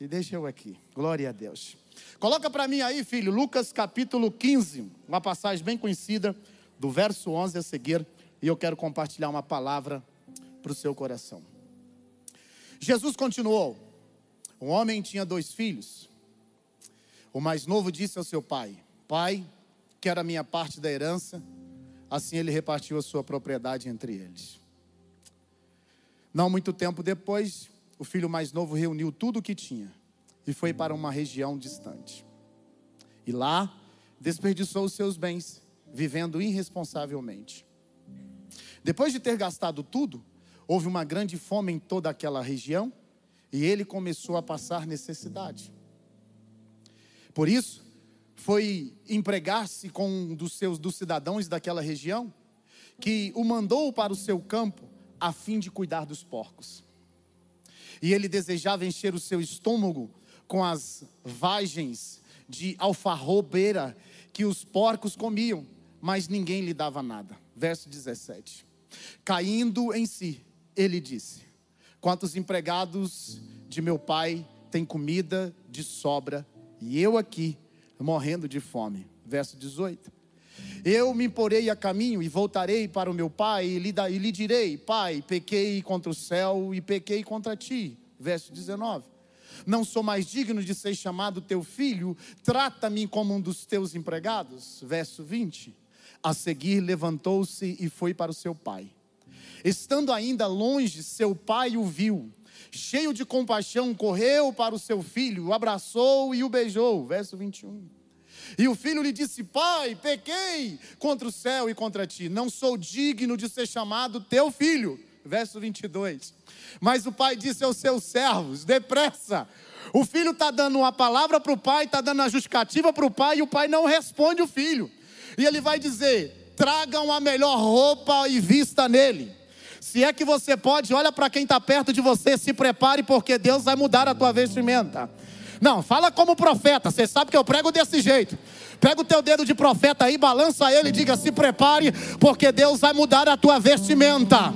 e deixa eu aqui. Glória a Deus. Coloca para mim aí, filho, Lucas capítulo 15, uma passagem bem conhecida, do verso 11 a seguir, e eu quero compartilhar uma palavra para o seu coração. Jesus continuou: Um homem tinha dois filhos. O mais novo disse ao seu pai: Pai, quero a minha parte da herança. Assim ele repartiu a sua propriedade entre eles. Não muito tempo depois, o filho mais novo reuniu tudo o que tinha e foi para uma região distante. E lá desperdiçou os seus bens, vivendo irresponsavelmente. Depois de ter gastado tudo, houve uma grande fome em toda aquela região e ele começou a passar necessidade. Por isso, foi empregar-se com um dos seus dos cidadãos daquela região, que o mandou para o seu campo a fim de cuidar dos porcos. E ele desejava encher o seu estômago com as vagens de alfarrobeira que os porcos comiam, mas ninguém lhe dava nada. Verso 17. Caindo em si, ele disse: Quantos empregados de meu pai têm comida de sobra e eu aqui morrendo de fome? Verso 18. Eu me porei a caminho e voltarei para o meu pai e lhe, e lhe direi: Pai, pequei contra o céu e pequei contra ti. Verso 19. Não sou mais digno de ser chamado teu filho, trata-me como um dos teus empregados. Verso 20. A seguir levantou-se e foi para o seu pai. Estando ainda longe, seu pai o viu. Cheio de compaixão, correu para o seu filho, o abraçou e o beijou. Verso 21. E o filho lhe disse: Pai, pequei contra o céu e contra ti, não sou digno de ser chamado teu filho. Verso 22. Mas o pai disse aos seus servos: Depressa. O filho está dando uma palavra para o pai, está dando a justificativa para o pai, e o pai não responde o filho. E ele vai dizer: Tragam a melhor roupa e vista nele se é que você pode, olha para quem está perto de você, se prepare, porque Deus vai mudar a tua vestimenta. Não, fala como profeta, você sabe que eu prego desse jeito. Pega o teu dedo de profeta aí, balança ele e diga: se prepare, porque Deus vai mudar a tua vestimenta.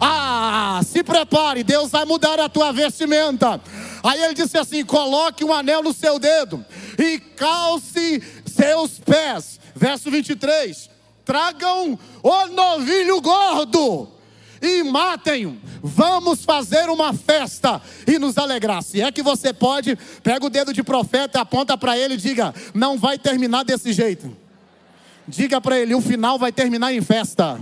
Ah, se prepare, Deus vai mudar a tua vestimenta. Aí ele disse assim: coloque um anel no seu dedo e calce seus pés. Verso 23: tragam o novilho gordo e matem-o. Vamos fazer uma festa e nos alegrar. Se é que você pode, pega o dedo de profeta, aponta para ele e diga: não vai terminar desse jeito. Diga para ele: o final vai terminar em festa.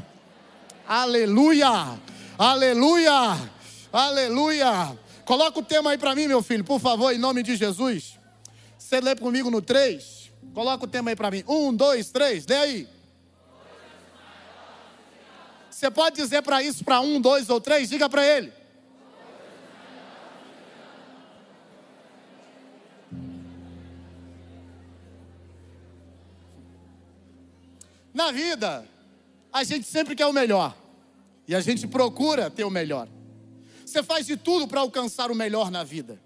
Aleluia! Aleluia! Aleluia! Coloca o tema aí para mim, meu filho, por favor, em nome de Jesus. Você lê comigo no 3. Coloca o tema aí para mim. Um, dois, três. Lê aí. Você pode dizer para isso para um, dois ou três? Diga para ele. Na vida, a gente sempre quer o melhor. E a gente procura ter o melhor. Você faz de tudo para alcançar o melhor na vida.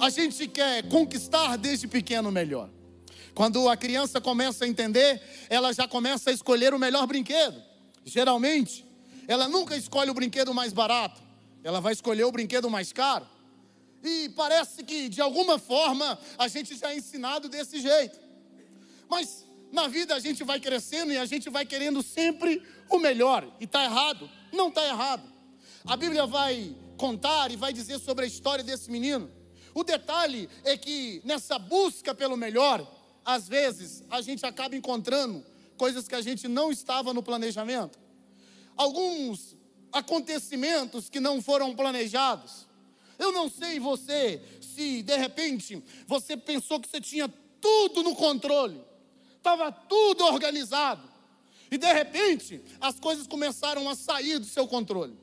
A gente quer conquistar desde pequeno o melhor. Quando a criança começa a entender, ela já começa a escolher o melhor brinquedo. Geralmente, ela nunca escolhe o brinquedo mais barato, ela vai escolher o brinquedo mais caro. E parece que de alguma forma a gente já é ensinado desse jeito. Mas na vida a gente vai crescendo e a gente vai querendo sempre o melhor. E está errado? Não está errado. A Bíblia vai contar e vai dizer sobre a história desse menino. O detalhe é que nessa busca pelo melhor, às vezes a gente acaba encontrando coisas que a gente não estava no planejamento. Alguns acontecimentos que não foram planejados. Eu não sei você se de repente você pensou que você tinha tudo no controle, estava tudo organizado, e de repente as coisas começaram a sair do seu controle.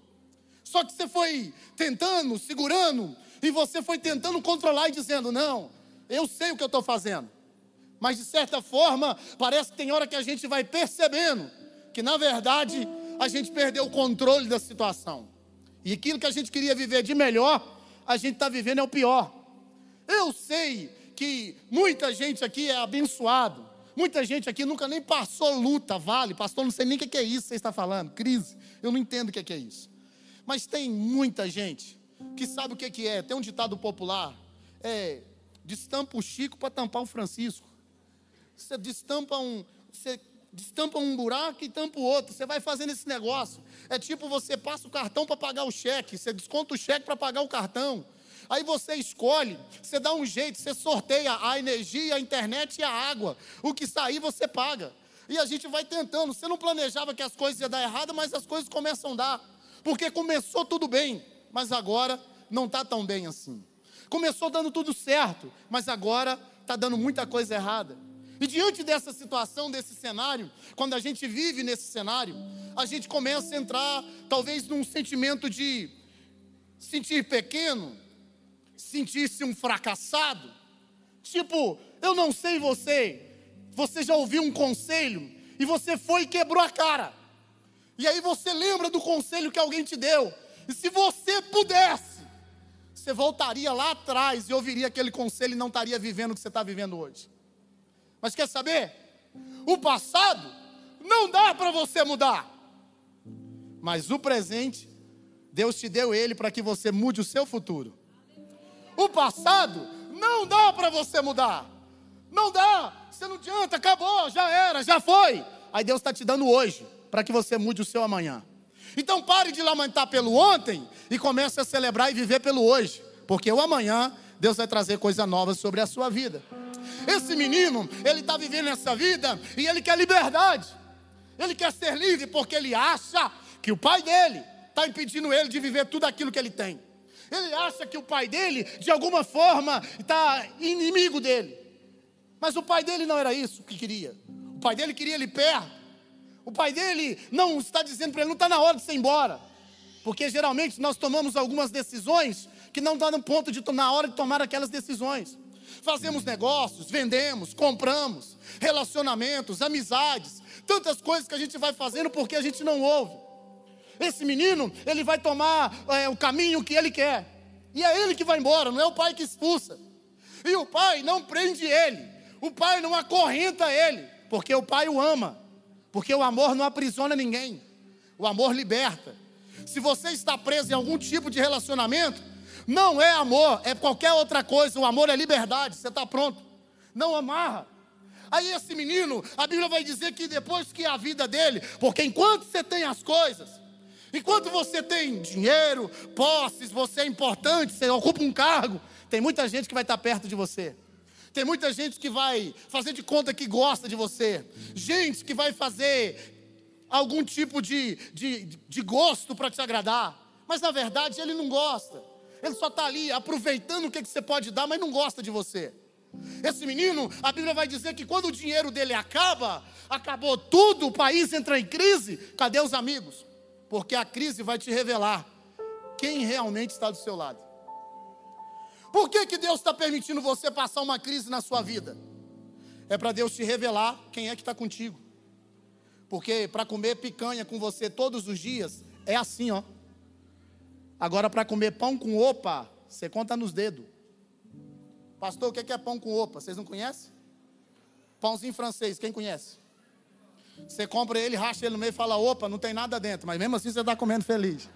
Só que você foi tentando, segurando, e você foi tentando controlar e dizendo: Não, eu sei o que eu estou fazendo mas de certa forma, parece que tem hora que a gente vai percebendo que na verdade a gente perdeu o controle da situação. E aquilo que a gente queria viver de melhor, a gente está vivendo é o pior. Eu sei que muita gente aqui é abençoado. Muita gente aqui nunca nem passou luta, vale. Pastor, não sei nem o que é isso que você está falando. Crise. Eu não entendo o que é isso. Mas tem muita gente que sabe o que é. Tem um ditado popular é, destampa o Chico para tampar o Francisco. Você destampa um, você destampa um buraco e tampa o outro. Você vai fazendo esse negócio. É tipo você passa o cartão para pagar o cheque, você desconta o cheque para pagar o cartão. Aí você escolhe, você dá um jeito, você sorteia a energia, a internet e a água. O que sair você paga. E a gente vai tentando. Você não planejava que as coisas iam dar errado, mas as coisas começam a dar. Porque começou tudo bem, mas agora não está tão bem assim. Começou dando tudo certo, mas agora está dando muita coisa errada. E diante dessa situação, desse cenário, quando a gente vive nesse cenário, a gente começa a entrar, talvez, num sentimento de sentir pequeno, sentir-se um fracassado. Tipo, eu não sei você, você já ouviu um conselho e você foi e quebrou a cara. E aí você lembra do conselho que alguém te deu. E se você pudesse, você voltaria lá atrás e ouviria aquele conselho e não estaria vivendo o que você está vivendo hoje. Mas quer saber? O passado não dá para você mudar. Mas o presente, Deus te deu ele para que você mude o seu futuro. O passado não dá para você mudar. Não dá. Você não adianta, acabou, já era, já foi. Aí Deus está te dando hoje, para que você mude o seu amanhã. Então pare de lamentar pelo ontem e comece a celebrar e viver pelo hoje. Porque o amanhã, Deus vai trazer coisa nova sobre a sua vida. Esse menino, ele está vivendo essa vida e ele quer liberdade. Ele quer ser livre porque ele acha que o pai dele está impedindo ele de viver tudo aquilo que ele tem. Ele acha que o pai dele, de alguma forma, está inimigo dele. Mas o pai dele não era isso que queria. O pai dele queria ele perto. O pai dele não está dizendo para ele, não está na hora de ser embora. Porque geralmente nós tomamos algumas decisões que não estão no ponto de na hora de tomar aquelas decisões. Fazemos negócios, vendemos, compramos, relacionamentos, amizades, tantas coisas que a gente vai fazendo porque a gente não ouve. Esse menino, ele vai tomar é, o caminho que ele quer. E é ele que vai embora, não é o pai que expulsa. E o pai não prende ele. O pai não acorrenta ele, porque o pai o ama. Porque o amor não aprisiona ninguém. O amor liberta. Se você está preso em algum tipo de relacionamento, não é amor, é qualquer outra coisa. O amor é liberdade, você está pronto. Não amarra. Aí esse menino, a Bíblia vai dizer que depois que a vida dele, porque enquanto você tem as coisas, Enquanto você tem dinheiro, posses, você é importante, você ocupa um cargo, tem muita gente que vai estar perto de você. Tem muita gente que vai fazer de conta que gosta de você. Gente que vai fazer algum tipo de, de, de gosto para te agradar. Mas na verdade ele não gosta. Ele só está ali aproveitando o que, que você pode dar, mas não gosta de você. Esse menino, a Bíblia vai dizer que quando o dinheiro dele acaba, acabou tudo, o país entra em crise, cadê os amigos? Porque a crise vai te revelar quem realmente está do seu lado. Por que, que Deus está permitindo você passar uma crise na sua vida? É para Deus te revelar quem é que está contigo. Porque para comer picanha com você todos os dias é assim, ó. Agora, para comer pão com opa, você conta nos dedos. Pastor, o que é pão com opa? Vocês não conhecem? Pãozinho francês, quem conhece? Você compra ele, racha ele no meio e fala: opa, não tem nada dentro. Mas mesmo assim você está comendo feliz.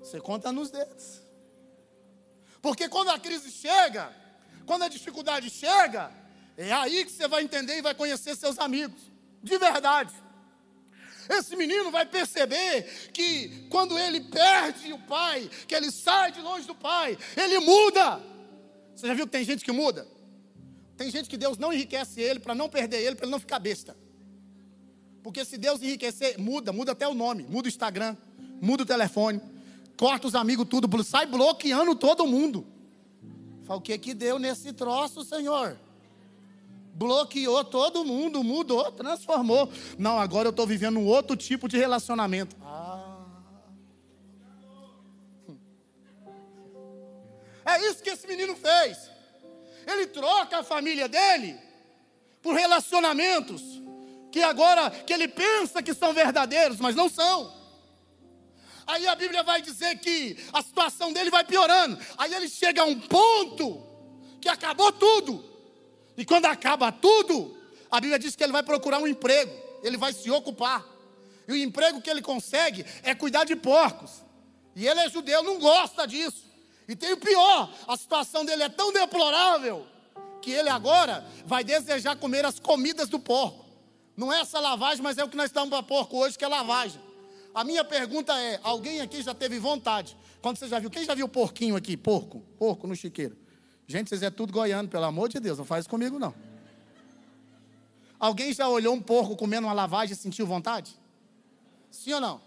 Você conta nos dedos. Porque quando a crise chega, quando a dificuldade chega, é aí que você vai entender e vai conhecer seus amigos. De verdade. Esse menino vai perceber que quando ele perde o pai, que ele sai de longe do pai, ele muda. Você já viu que tem gente que muda? Tem gente que Deus não enriquece ele para não perder ele, para ele não ficar besta. Porque se Deus enriquecer, muda, muda até o nome, muda o Instagram, muda o telefone, corta os amigos, tudo, sai bloqueando todo mundo. Fala, o que que deu nesse troço, Senhor? Bloqueou todo mundo, mudou, transformou. Não, agora eu estou vivendo um outro tipo de relacionamento. Ah. É isso que esse menino fez. Ele troca a família dele por relacionamentos que agora que ele pensa que são verdadeiros, mas não são. Aí a Bíblia vai dizer que a situação dele vai piorando. Aí ele chega a um ponto que acabou tudo. E quando acaba tudo, a Bíblia diz que ele vai procurar um emprego, ele vai se ocupar. E o emprego que ele consegue é cuidar de porcos. E ele é judeu, não gosta disso. E tem o pior: a situação dele é tão deplorável que ele agora vai desejar comer as comidas do porco. Não é essa lavagem, mas é o que nós estamos para porco hoje, que é lavagem. A minha pergunta é: alguém aqui já teve vontade? Quando você já viu? Quem já viu porquinho aqui? Porco? Porco no chiqueiro. Gente, vocês é tudo goiano, pelo amor de Deus, não faz comigo não. Alguém já olhou um porco comendo uma lavagem e sentiu vontade? Sim ou não?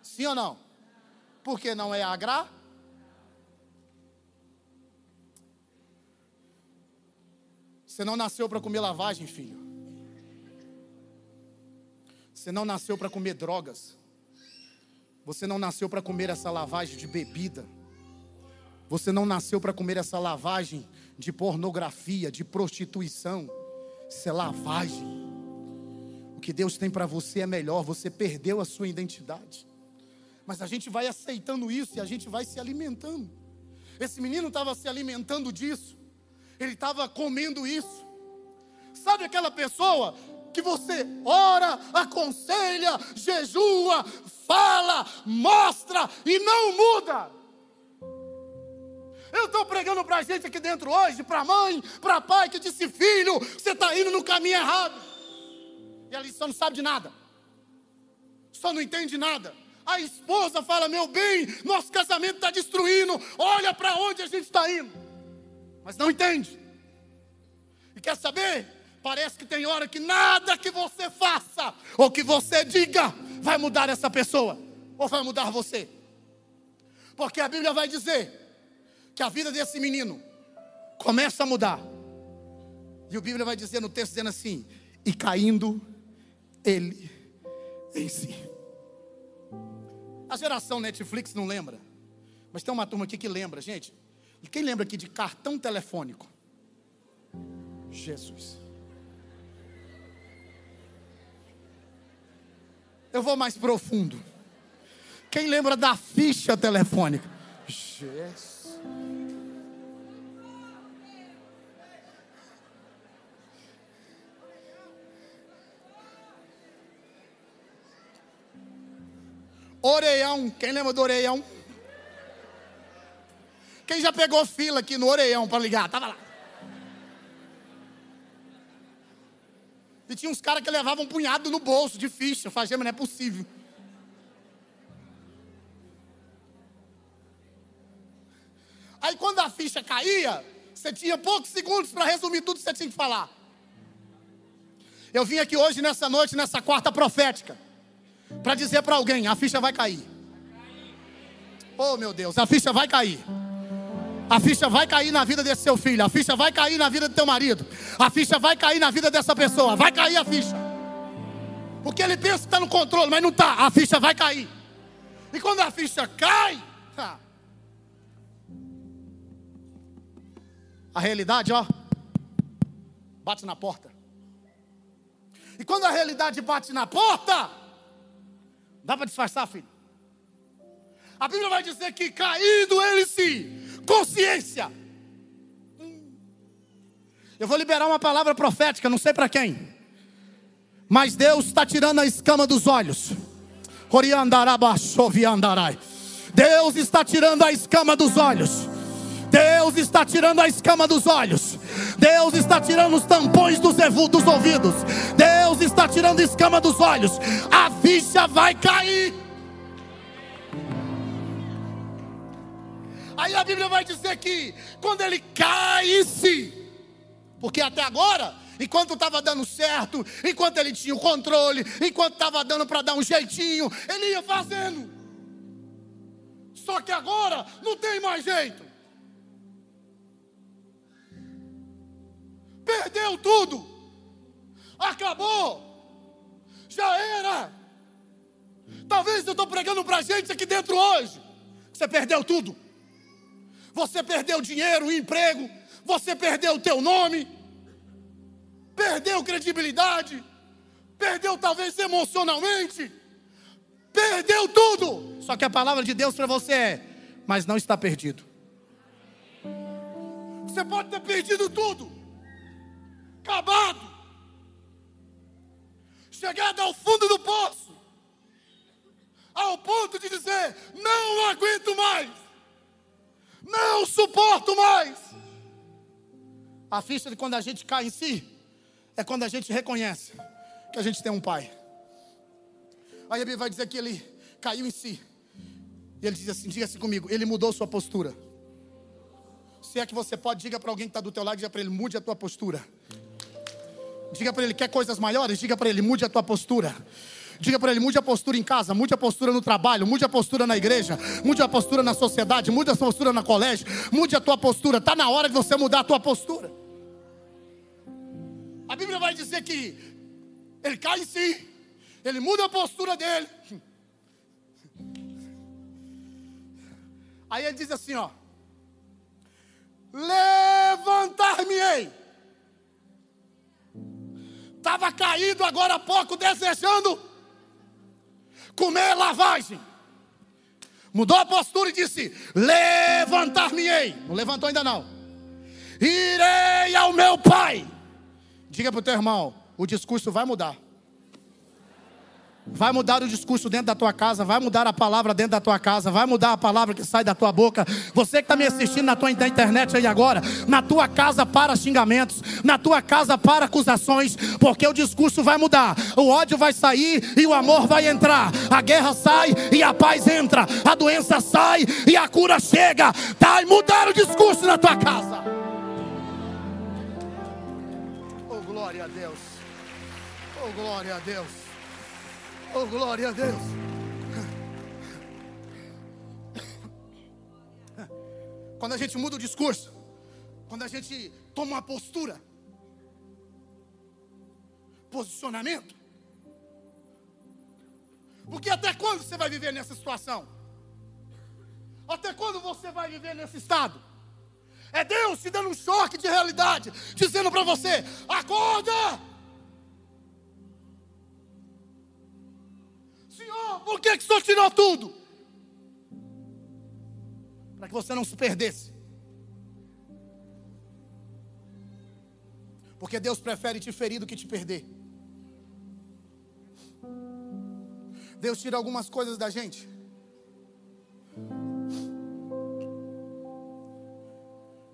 Sim ou não? Porque não é agrar? Você não nasceu para comer lavagem, filho. Você não nasceu para comer drogas. Você não nasceu para comer essa lavagem de bebida. Você não nasceu para comer essa lavagem de pornografia, de prostituição. Isso é lavagem. O que Deus tem para você é melhor. Você perdeu a sua identidade. Mas a gente vai aceitando isso e a gente vai se alimentando. Esse menino estava se alimentando disso ele estava comendo isso. Sabe aquela pessoa que você ora, aconselha, jejua, fala, mostra e não muda? Eu estou pregando para a gente aqui dentro hoje, para mãe, para pai que disse: Filho, você está indo no caminho errado. E a lição não sabe de nada, só não entende nada. A esposa fala: Meu bem, nosso casamento está destruindo, olha para onde a gente está indo mas não entende. E quer saber? Parece que tem hora que nada que você faça ou que você diga vai mudar essa pessoa ou vai mudar você. Porque a Bíblia vai dizer que a vida desse menino começa a mudar. E a Bíblia vai dizer no texto dizendo assim: e caindo ele em si. A geração Netflix não lembra, mas tem uma turma aqui que lembra, gente. E quem lembra aqui de cartão telefônico? Jesus. Eu vou mais profundo. Quem lembra da ficha telefônica? Jesus. Oreião, quem lembra do Oreião? Quem já pegou fila aqui no Oreião para ligar? Tava lá. E tinha uns caras que levavam um punhado no bolso de ficha. Eu falei, mas não é possível. Aí quando a ficha caía, você tinha poucos segundos para resumir tudo que você tinha que falar. Eu vim aqui hoje, nessa noite, nessa quarta profética, para dizer para alguém: a ficha vai cair. Oh meu Deus, a ficha vai cair. A ficha vai cair na vida desse seu filho, a ficha vai cair na vida do teu marido, a ficha vai cair na vida dessa pessoa, vai cair a ficha. Porque ele pensa que está no controle, mas não está, a ficha vai cair. E quando a ficha cai, a realidade, ó, bate na porta. E quando a realidade bate na porta, dá para disfarçar, filho. A Bíblia vai dizer que caído ele se consciência. Eu vou liberar uma palavra profética, não sei para quem, mas Deus está tirando a escama dos olhos. Deus está tirando a escama dos olhos. Deus está tirando a escama dos olhos. Deus está tirando os tampões dos, dos ouvidos. Deus está tirando a escama dos olhos. A ficha vai cair. Aí a Bíblia vai dizer que quando ele caísse, porque até agora, enquanto estava dando certo, enquanto ele tinha o controle, enquanto estava dando para dar um jeitinho, ele ia fazendo. Só que agora não tem mais jeito. Perdeu tudo. Acabou. Já era. Talvez eu estou pregando para gente aqui dentro hoje. Você perdeu tudo você perdeu dinheiro, emprego, você perdeu o teu nome, perdeu credibilidade, perdeu talvez emocionalmente, perdeu tudo. Só que a palavra de Deus para você é: mas não está perdido. Você pode ter perdido tudo, acabado, chegado ao fundo do poço, ao ponto de dizer: não aguento mais Não suporto mais. A ficha de quando a gente cai em si é quando a gente reconhece que a gente tem um pai. Aí a Bíblia vai dizer que ele caiu em si. E ele diz assim: diga assim comigo, ele mudou sua postura. Se é que você pode, diga para alguém que está do teu lado, diga para ele, mude a tua postura. Diga para ele, quer coisas maiores? Diga para ele, mude a tua postura. Diga para ele, mude a postura em casa, mude a postura no trabalho, mude a postura na igreja, mude a postura na sociedade, mude a postura no colégio, mude a tua postura. Está na hora de você mudar a tua postura. A Bíblia vai dizer que ele cai em si, ele muda a postura dele. Aí ele diz assim, ó: Levantar-me-ei. Estava caído agora há pouco, desejando comer lavagem. Mudou a postura e disse: Levantar-me-ei. Não levantou ainda não. Irei ao meu pai. Diga para o teu irmão: o discurso vai mudar. Vai mudar o discurso dentro da tua casa, vai mudar a palavra dentro da tua casa, vai mudar a palavra que sai da tua boca. Você que está me assistindo na tua internet aí agora, na tua casa para xingamentos, na tua casa para acusações, porque o discurso vai mudar, o ódio vai sair e o amor vai entrar, a guerra sai e a paz entra, a doença sai e a cura chega. Tá e mudar o discurso na tua casa. Oh glória a Deus. Oh glória a Deus. Oh, glória a Deus. Quando a gente muda o discurso, quando a gente toma uma postura, posicionamento. Porque até quando você vai viver nessa situação? Até quando você vai viver nesse estado? É Deus te dando um choque de realidade, dizendo para você: acorda! Senhor, por que, que o Senhor tirou tudo? Para que você não se perdesse. Porque Deus prefere te ferir do que te perder. Deus tira algumas coisas da gente.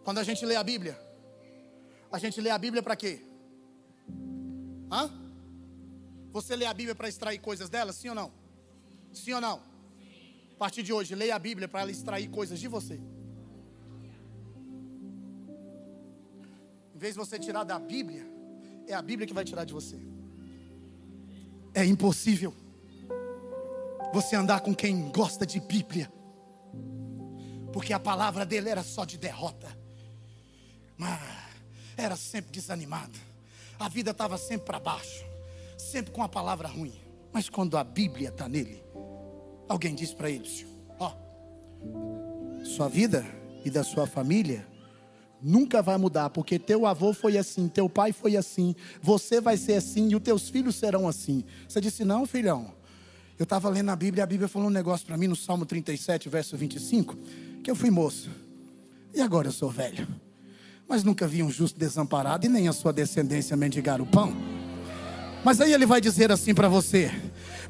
Quando a gente lê a Bíblia, a gente lê a Bíblia para quê? Hã? Você lê a Bíblia para extrair coisas dela, sim ou não? Sim ou não? A partir de hoje, leia a Bíblia para ela extrair coisas de você. Em vez de você tirar da Bíblia, é a Bíblia que vai tirar de você. É impossível você andar com quem gosta de Bíblia, porque a palavra dele era só de derrota, mas era sempre desanimado, a vida estava sempre para baixo sempre com a palavra ruim. Mas quando a Bíblia está nele, alguém diz para ele: Ó, sua vida e da sua família nunca vai mudar, porque teu avô foi assim, teu pai foi assim, você vai ser assim e os teus filhos serão assim. Você disse: Não, filhão. Eu estava lendo a Bíblia e a Bíblia falou um negócio para mim no Salmo 37, verso 25, que eu fui moço. E agora eu sou velho. Mas nunca vi um justo desamparado e nem a sua descendência mendigar o pão. Mas aí ele vai dizer assim para você: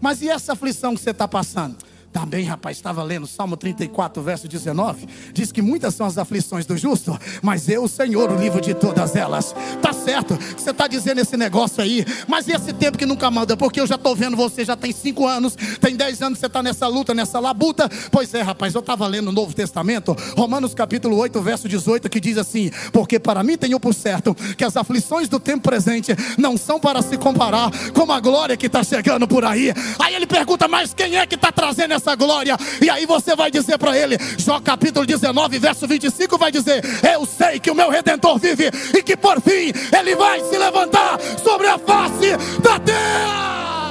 Mas e essa aflição que você está passando? Também, rapaz, estava lendo Salmo 34, verso 19. Diz que muitas são as aflições do justo, mas eu, Senhor, o livro de todas elas. Tá certo, você está dizendo esse negócio aí, mas e esse tempo que nunca manda? Porque eu já estou vendo você, já tem 5 anos, tem 10 anos você está nessa luta, nessa labuta. Pois é, rapaz, eu estava lendo o Novo Testamento, Romanos capítulo 8, verso 18, que diz assim: Porque para mim tenho por certo que as aflições do tempo presente não são para se comparar com a glória que está chegando por aí. Aí ele pergunta, mas quem é que está trazendo essa essa glória. E aí você vai dizer para ele, Jó capítulo 19, verso 25, vai dizer: Eu sei que o meu redentor vive e que por fim ele vai se levantar sobre a face da terra.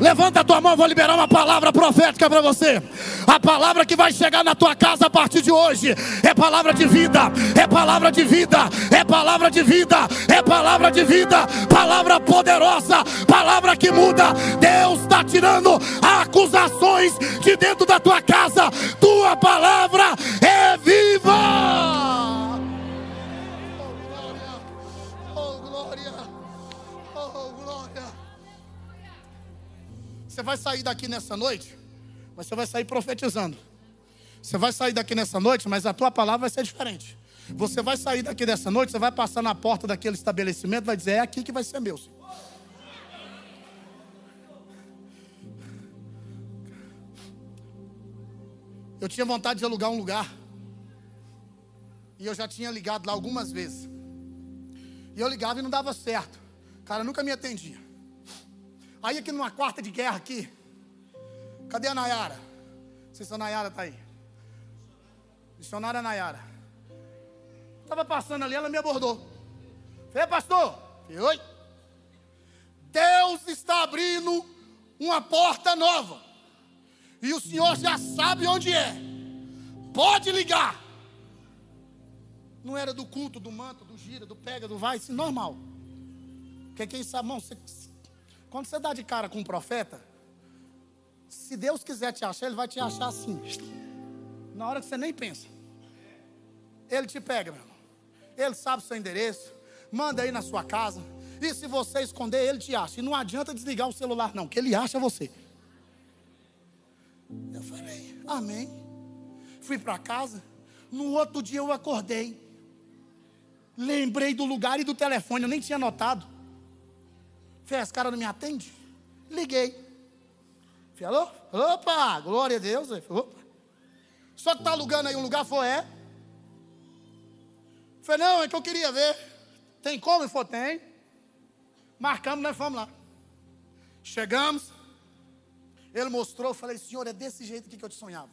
Levanta a tua mão, vou liberar uma palavra profética para você. A palavra que vai chegar na tua casa a partir de hoje é palavra de vida, é palavra de vida, é palavra de vida, é palavra de vida, palavra poderosa, palavra que muda. Deus está tirando acusações de dentro da tua casa. Tua palavra é viva. Você vai sair daqui nessa noite, mas você vai sair profetizando. Você vai sair daqui nessa noite, mas a tua palavra vai ser diferente. Você vai sair daqui dessa noite, você vai passar na porta daquele estabelecimento, vai dizer: é aqui que vai ser meu. Senhor. Eu tinha vontade de alugar um lugar. E eu já tinha ligado lá algumas vezes. E eu ligava e não dava certo. O cara nunca me atendia. Aí aqui numa quarta de guerra aqui. Cadê a Nayara? Não sei se a Nayara está aí. Missionária Nayara. Estava passando ali, ela me abordou. Falei, pastor. Falei, oi. Deus está abrindo uma porta nova. E o senhor já sabe onde é. Pode ligar. Não era do culto, do manto, do gira, do pega, do vai, assim, normal. Porque quem sabe, irmão, você, quando você dá de cara com um profeta, se Deus quiser te achar, Ele vai te achar assim. Na hora que você nem pensa. Ele te pega, meu irmão. Ele sabe o seu endereço. Manda aí na sua casa. E se você esconder, ele te acha. E não adianta desligar o celular, não, que ele acha você. Eu falei, amém. Fui para casa. No outro dia eu acordei. Lembrei do lugar e do telefone, eu nem tinha notado. Falei, esse cara não me atende? Liguei. Falei, alô? Opa, glória a Deus. Falei, Só que tá alugando aí um lugar, foi, é? Falei, não, é que eu queria ver. Tem como? Ele falou, tem. Marcamos, nós fomos lá. Chegamos. Ele mostrou, falei, senhor, é desse jeito que eu te sonhava.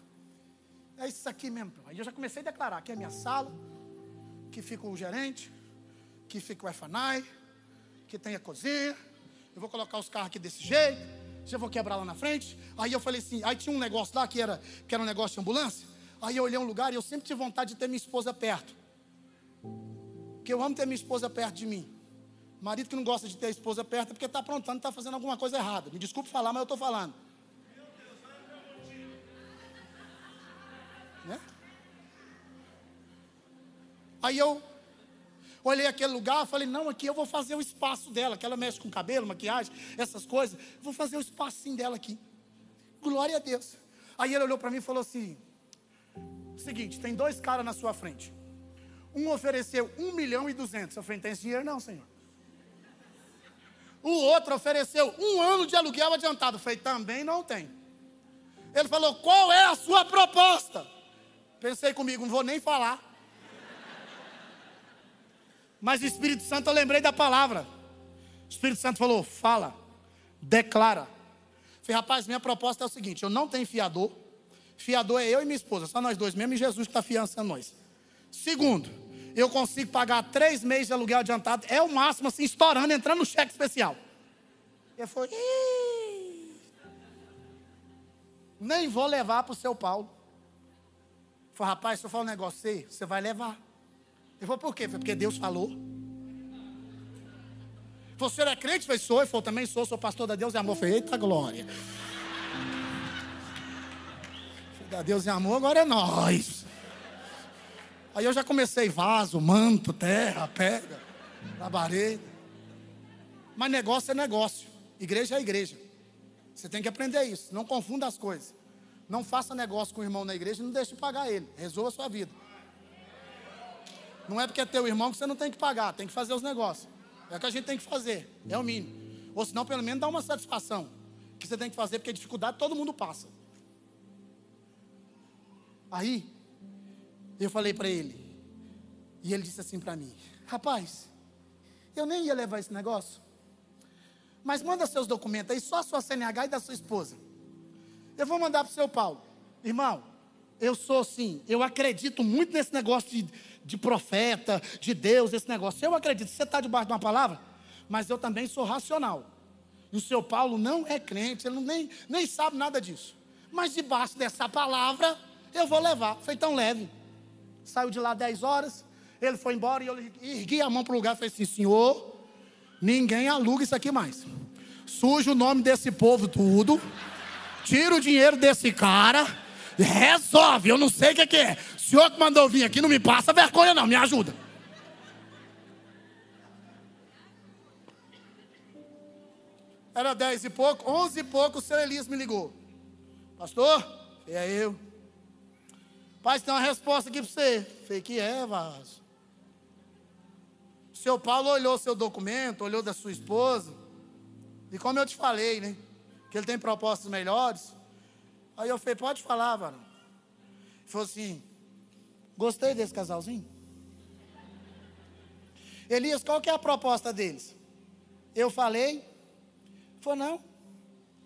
É isso aqui mesmo. Aí eu já comecei a declarar, aqui é a minha sala que fica o gerente, que fica o Efanai, que tem a cozinha. Eu vou colocar os carros aqui desse jeito. Já vou quebrar lá na frente. Aí eu falei assim, aí tinha um negócio lá que era, que era um negócio de ambulância. Aí eu olhei um lugar e eu sempre tive vontade de ter minha esposa perto. Porque eu amo ter minha esposa perto de mim. Marido que não gosta de ter a esposa perto é porque está aprontando, está fazendo alguma coisa errada. Me desculpe falar, mas eu estou falando. Né? Aí eu olhei aquele lugar, falei, não, aqui eu vou fazer o espaço dela, que ela mexe com cabelo, maquiagem, essas coisas. Vou fazer o espacinho dela aqui. Glória a Deus. Aí ele olhou para mim e falou assim: seguinte, tem dois caras na sua frente. Um ofereceu um milhão e duzentos. Eu falei, não tem esse dinheiro não, senhor. O outro ofereceu um ano de aluguel adiantado. Eu falei, também não tem. Ele falou, qual é a sua proposta? Pensei comigo, não vou nem falar. Mas o Espírito Santo, eu lembrei da palavra. O Espírito Santo falou: fala, declara. Falei, rapaz, minha proposta é o seguinte: eu não tenho fiador. Fiador é eu e minha esposa, só nós dois mesmo, e Jesus que está fiançando nós. Segundo, eu consigo pagar três meses de aluguel adiantado, é o máximo, assim, estourando, entrando no cheque especial. Ele falou: nem vou levar para o seu Paulo. Falei, rapaz, se eu falar um negócio aí, você vai levar. Ele falou, por quê? Foi porque Deus falou. Você é crente? Foi, sou. Ele falou, também sou, sou pastor da Deus e Amor. Falei, eita glória. Da Deus e Amor, agora é nós. Aí eu já comecei vaso, manto, terra, pedra, labareda. Mas negócio é negócio. Igreja é igreja. Você tem que aprender isso. Não confunda as coisas. Não faça negócio com o irmão na igreja e não deixe de pagar ele. Resolva a sua vida. Não é porque é teu irmão que você não tem que pagar, tem que fazer os negócios. É o que a gente tem que fazer, é o mínimo. Ou senão, pelo menos, dá uma satisfação. Que você tem que fazer, porque dificuldade todo mundo passa. Aí, eu falei para ele, e ele disse assim para mim: Rapaz, eu nem ia levar esse negócio, mas manda seus documentos aí, só a sua CNH e da sua esposa. Eu vou mandar para o seu Paulo. Irmão, eu sou sim, eu acredito muito nesse negócio de de profeta, de Deus, esse negócio. Eu acredito, você está debaixo de uma palavra, mas eu também sou racional. E o seu Paulo não é crente, ele nem, nem sabe nada disso. Mas debaixo dessa palavra, eu vou levar. Foi tão leve. Saiu de lá 10 horas, ele foi embora e eu ergui a mão para o lugar e falei assim: Senhor, ninguém aluga isso aqui mais. Suja o nome desse povo tudo, tira o dinheiro desse cara, resolve. Eu não sei o que, que é senhor que mandou vir aqui não me passa vergonha, não, me ajuda. Era dez e pouco, onze e pouco, o seu Elias me ligou. Pastor, é eu. Pai, tem uma resposta aqui para você. Falei, que é, vaso? O seu Paulo olhou seu documento, olhou da sua esposa. E como eu te falei, né? Que ele tem propostas melhores. Aí eu falei, pode falar, varão. Ele falou assim, gostei desse casalzinho. Elias, qual que é a proposta deles? Eu falei, ele falou, não,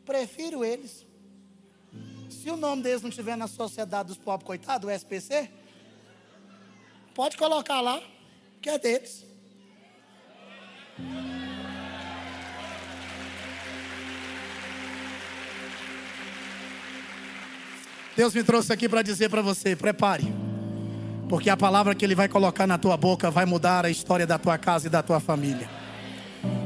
prefiro eles. Se o nome deles não estiver na Sociedade dos Pobres Coitados, o SPC, pode colocar lá, que é deles. Deus me trouxe aqui para dizer para você: prepare, porque a palavra que Ele vai colocar na tua boca vai mudar a história da tua casa e da tua família.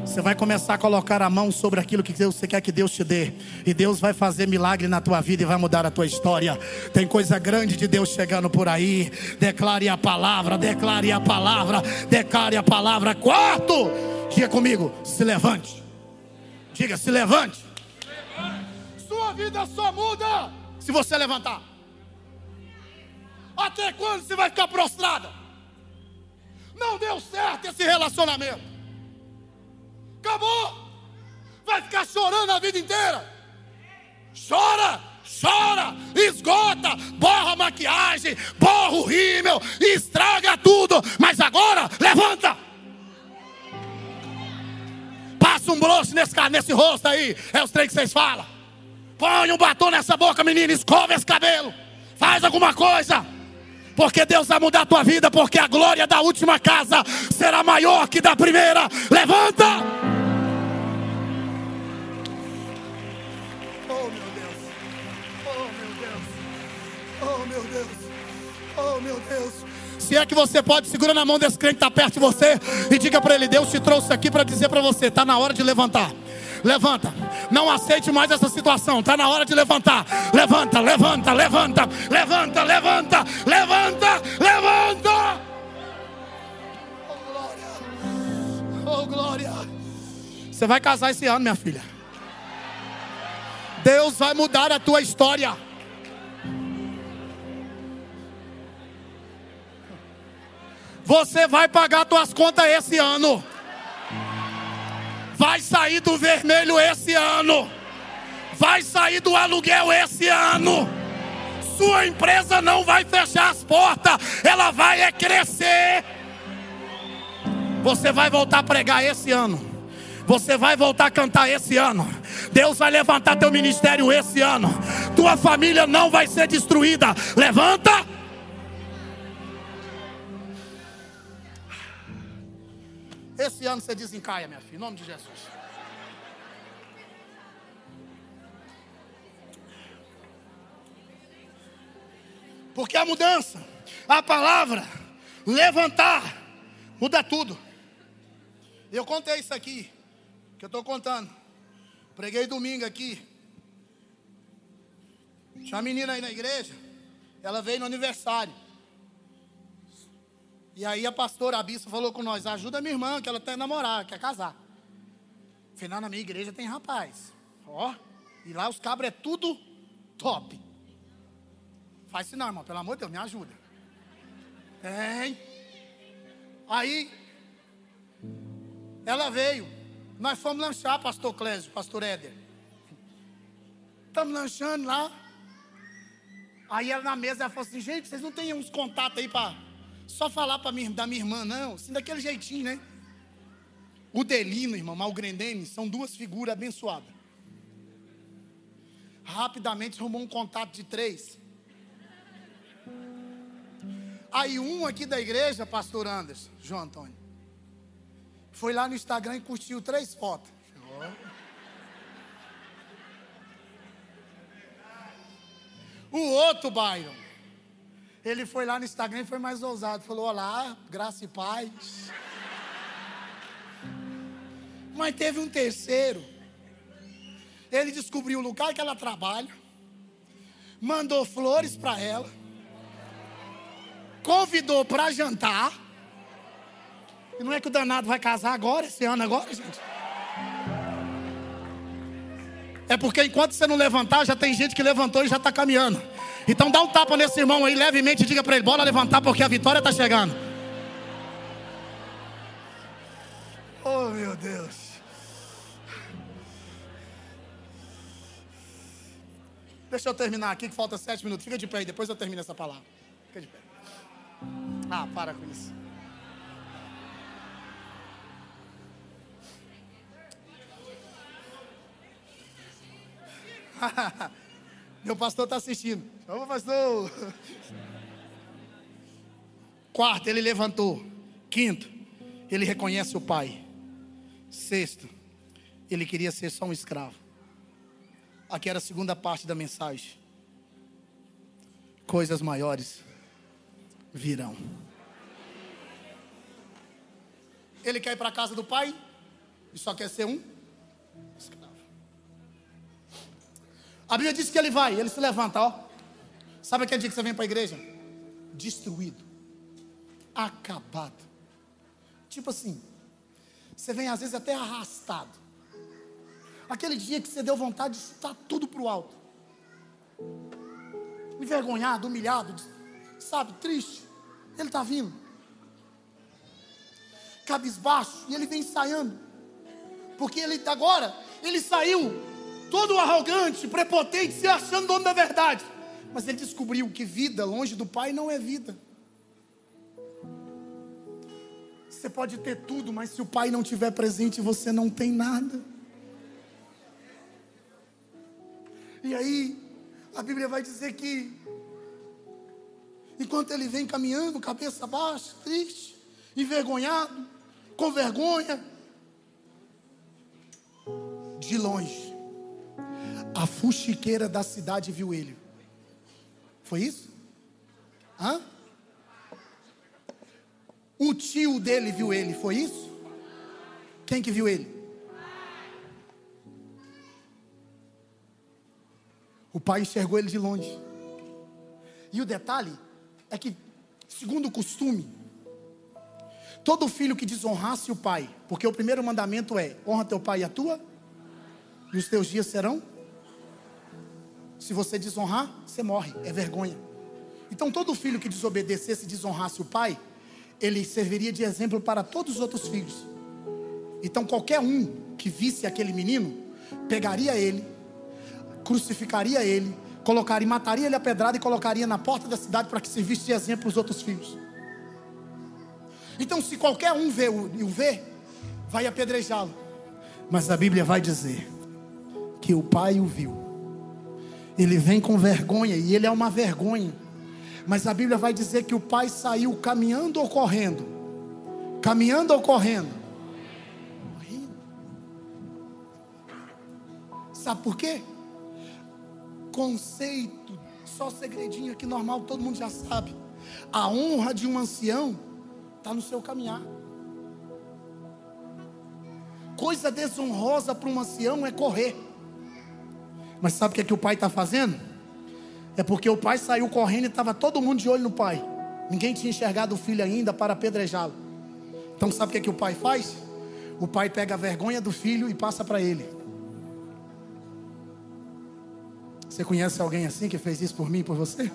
Você vai começar a colocar a mão sobre aquilo que Deus, você quer que Deus te dê. E Deus vai fazer milagre na tua vida e vai mudar a tua história. Tem coisa grande de Deus chegando por aí. Declare a palavra, declare a palavra, declare a palavra. Quarto, diga comigo, se levante. Diga, se levante. Sua vida só muda se você levantar. Até quando você vai ficar prostrada? Não deu certo esse relacionamento. Acabou. Vai ficar chorando a vida inteira. Chora, chora, esgota, borra a maquiagem, borra o rímel, estraga tudo. Mas agora, levanta. Passa um broche nesse, nesse rosto aí. É os três que vocês falam. Põe um batom nessa boca, menina. Escova esse cabelo. Faz alguma coisa. Porque Deus vai mudar a tua vida. Porque a glória da última casa será maior que da primeira. Levanta. Oh, meu Deus. Se é que você pode, segura na mão desse crente que está perto de você e diga para ele: Deus te trouxe aqui para dizer para você: está na hora de levantar. Levanta, não aceite mais essa situação. Está na hora de levantar. Levanta, levanta, levanta, levanta, levanta, levanta, levanta. Oh glória, oh glória. Você vai casar esse ano, minha filha. Deus vai mudar a tua história. Você vai pagar suas contas esse ano. Vai sair do vermelho esse ano. Vai sair do aluguel esse ano. Sua empresa não vai fechar as portas, ela vai é crescer. Você vai voltar a pregar esse ano. Você vai voltar a cantar esse ano. Deus vai levantar teu ministério esse ano. Tua família não vai ser destruída. Levanta. Esse ano você desencaia, minha filha, em nome de Jesus. Porque a mudança, a palavra, levantar, muda tudo. Eu contei isso aqui, que eu estou contando. Preguei domingo aqui. Tinha uma menina aí na igreja, ela veio no aniversário. E aí a pastora a bispa falou com nós: ajuda minha irmã, que ela tem namorar, quer casar. Afinal, na minha igreja tem rapaz. Ó, e lá os cabras é tudo top. Faz sinal, irmão, pelo amor de Deus, me ajuda. Tem. Aí, ela veio. Nós fomos lanchar, pastor Clésio, pastor Éder. Estamos lanchando lá. Aí ela na mesa, ela falou assim: gente, vocês não têm uns contatos aí para só falar para minha, da minha irmã, não, assim, daquele jeitinho, né? O Delino, irmão, o Grendene, são duas figuras abençoadas. Rapidamente arrumou um contato de três. Aí um aqui da igreja, pastor Anderson, João Antônio, foi lá no Instagram e curtiu três fotos. O outro, Byron, ele foi lá no Instagram e foi mais ousado. Falou: Olá, graça e paz. Mas teve um terceiro. Ele descobriu o lugar que ela trabalha, mandou flores para ela, convidou para jantar. E não é que o danado vai casar agora, esse ano agora, gente? É porque enquanto você não levantar, já tem gente que levantou e já está caminhando. Então dá um tapa nesse irmão aí levemente e diga para ele: bora levantar porque a vitória está chegando. Oh meu Deus. Deixa eu terminar aqui que falta sete minutos. Fica de pé aí, depois eu termino essa palavra. Fica de pé. Ah, para com isso. Meu pastor está assistindo. Ô pastor. Quarto, ele levantou. Quinto, ele reconhece o pai. Sexto, ele queria ser só um escravo. Aqui era a segunda parte da mensagem. Coisas maiores virão. Ele quer ir para a casa do pai e só quer ser um escravo. A Bíblia diz que ele vai, ele se levanta, ó. Sabe aquele dia que você vem para a igreja? Destruído, acabado. Tipo assim, você vem às vezes até arrastado. Aquele dia que você deu vontade de chutar tudo para o alto. Envergonhado, humilhado, sabe, triste. Ele está vindo. Cabisbaixo, e ele vem ensaiando. Porque ele agora, ele saiu todo arrogante, prepotente, se achando dono da verdade. Mas ele descobriu que vida longe do Pai não é vida. Você pode ter tudo, mas se o Pai não estiver presente, você não tem nada. E aí, a Bíblia vai dizer que, enquanto ele vem caminhando, cabeça baixa, triste, envergonhado, com vergonha, de longe, a fuxiqueira da cidade viu ele. Foi isso? Hã? O tio dele viu ele, foi isso? Quem que viu ele? O pai enxergou ele de longe. E o detalhe é que, segundo o costume, todo filho que desonrasse o pai, porque o primeiro mandamento é: honra teu pai e a tua, e os teus dias serão. Se você desonrar, você morre, é vergonha. Então, todo filho que desobedecesse e desonrasse o pai, ele serviria de exemplo para todos os outros filhos. Então, qualquer um que visse aquele menino, pegaria ele, crucificaria ele, colocaria, mataria ele a pedrada e colocaria na porta da cidade para que servisse de exemplo os outros filhos. Então, se qualquer um vê o vê, vai apedrejá-lo. Mas a Bíblia vai dizer que o pai o viu. Ele vem com vergonha e ele é uma vergonha. Mas a Bíblia vai dizer que o pai saiu caminhando ou correndo? Caminhando ou correndo? Correndo. Sabe por quê? conceito, só segredinho aqui normal, todo mundo já sabe. A honra de um ancião está no seu caminhar. Coisa desonrosa para um ancião é correr. Mas sabe o que, é que o pai está fazendo? É porque o pai saiu correndo e estava todo mundo de olho no pai. Ninguém tinha enxergado o filho ainda para apedrejá-lo. Então sabe o que, é que o pai faz? O pai pega a vergonha do filho e passa para ele. Você conhece alguém assim que fez isso por mim e por você?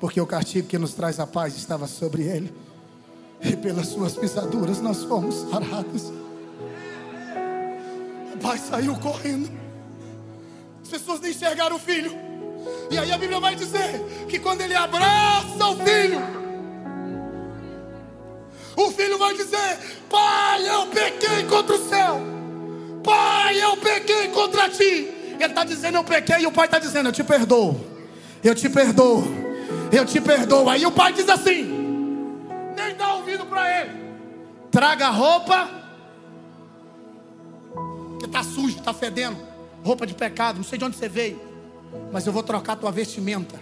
Porque o castigo que nos traz a paz estava sobre ele, e pelas suas pisaduras nós fomos sarados. O pai saiu correndo, as pessoas nem enxergaram o filho, e aí a Bíblia vai dizer que quando ele abraça o filho, o filho vai dizer: Pai, eu pequei contra o céu, Pai, eu pequei contra ti. Ele está dizendo: Eu pequei. E o pai está dizendo: Eu te perdoo. Eu te perdoo. Eu te perdoo. Aí o pai diz assim: Nem dá ouvido para ele. Traga a roupa. Que está sujo, está fedendo. Roupa de pecado. Não sei de onde você veio. Mas eu vou trocar a tua vestimenta.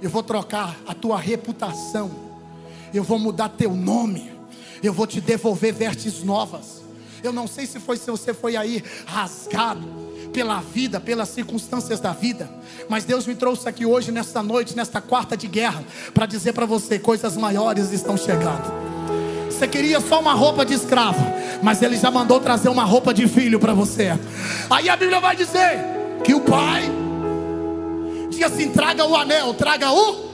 Eu vou trocar a tua reputação. Eu vou mudar teu nome. Eu vou te devolver vestes novas. Eu não sei se foi se você foi aí rasgado pela vida, pelas circunstâncias da vida. Mas Deus me trouxe aqui hoje, nesta noite, nesta quarta de guerra, para dizer para você: coisas maiores estão chegando. Você queria só uma roupa de escravo, mas ele já mandou trazer uma roupa de filho para você. Aí a Bíblia vai dizer que o pai diz assim: traga o anel, traga o,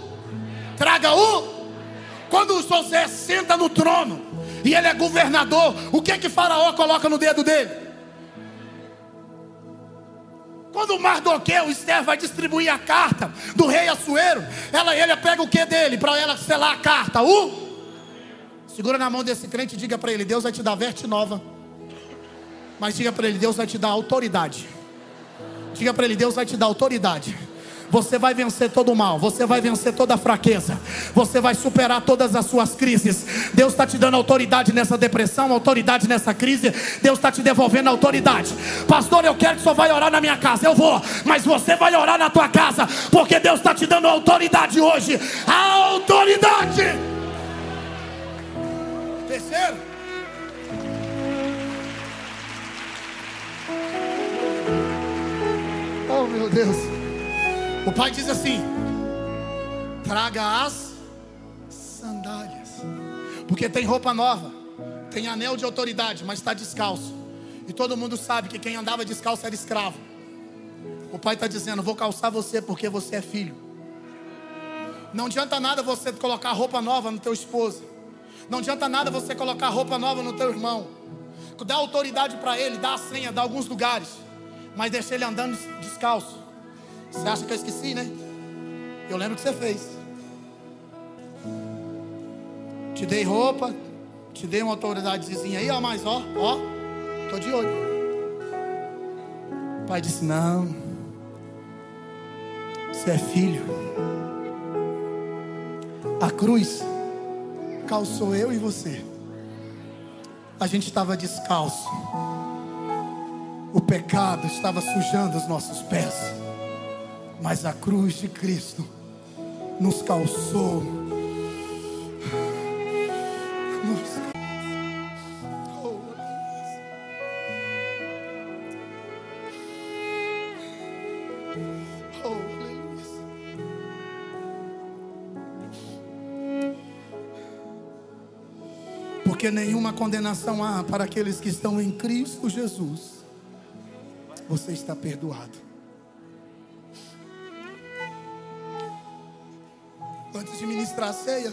traga o. Quando José senta no trono e ele é governador, o que é que Faraó coloca no dedo dele? Quando o Mardoqueu, Esther, vai distribuir a carta do rei Assuero, ela, ele pega o que dele para ela selar a carta? O? Segura na mão desse crente e diga para ele: Deus vai te dar verte nova. Mas diga para ele: Deus vai te dar autoridade. Diga para ele: Deus vai te dar autoridade. Você vai vencer todo o mal, você vai vencer toda a fraqueza, você vai superar todas as suas crises. Deus está te dando autoridade nessa depressão, autoridade nessa crise. Deus está te devolvendo autoridade. Pastor, eu quero que só vai orar na minha casa. Eu vou, mas você vai orar na tua casa, porque Deus está te dando autoridade hoje. A autoridade. Terceiro. Oh meu Deus. O pai diz assim: traga as sandálias, porque tem roupa nova, tem anel de autoridade, mas está descalço. E todo mundo sabe que quem andava descalço era escravo. O pai está dizendo: Vou calçar você porque você é filho. Não adianta nada você colocar roupa nova no teu esposo. Não adianta nada você colocar roupa nova no teu irmão. Dá autoridade para ele, dá a senha, dá alguns lugares. Mas deixa ele andando descalço. Você acha que eu esqueci, né? Eu lembro que você fez. Te dei roupa, te dei uma autoridadezinha aí, ó, mas ó, ó, tô de olho. O pai disse: Não, você é filho. A cruz calçou eu e você. A gente estava descalço. O pecado estava sujando os nossos pés mas a cruz de Cristo nos calçou. Porque nenhuma condenação há para aqueles que estão em Cristo Jesus. Você está perdoado. antes de ministrar a ceia,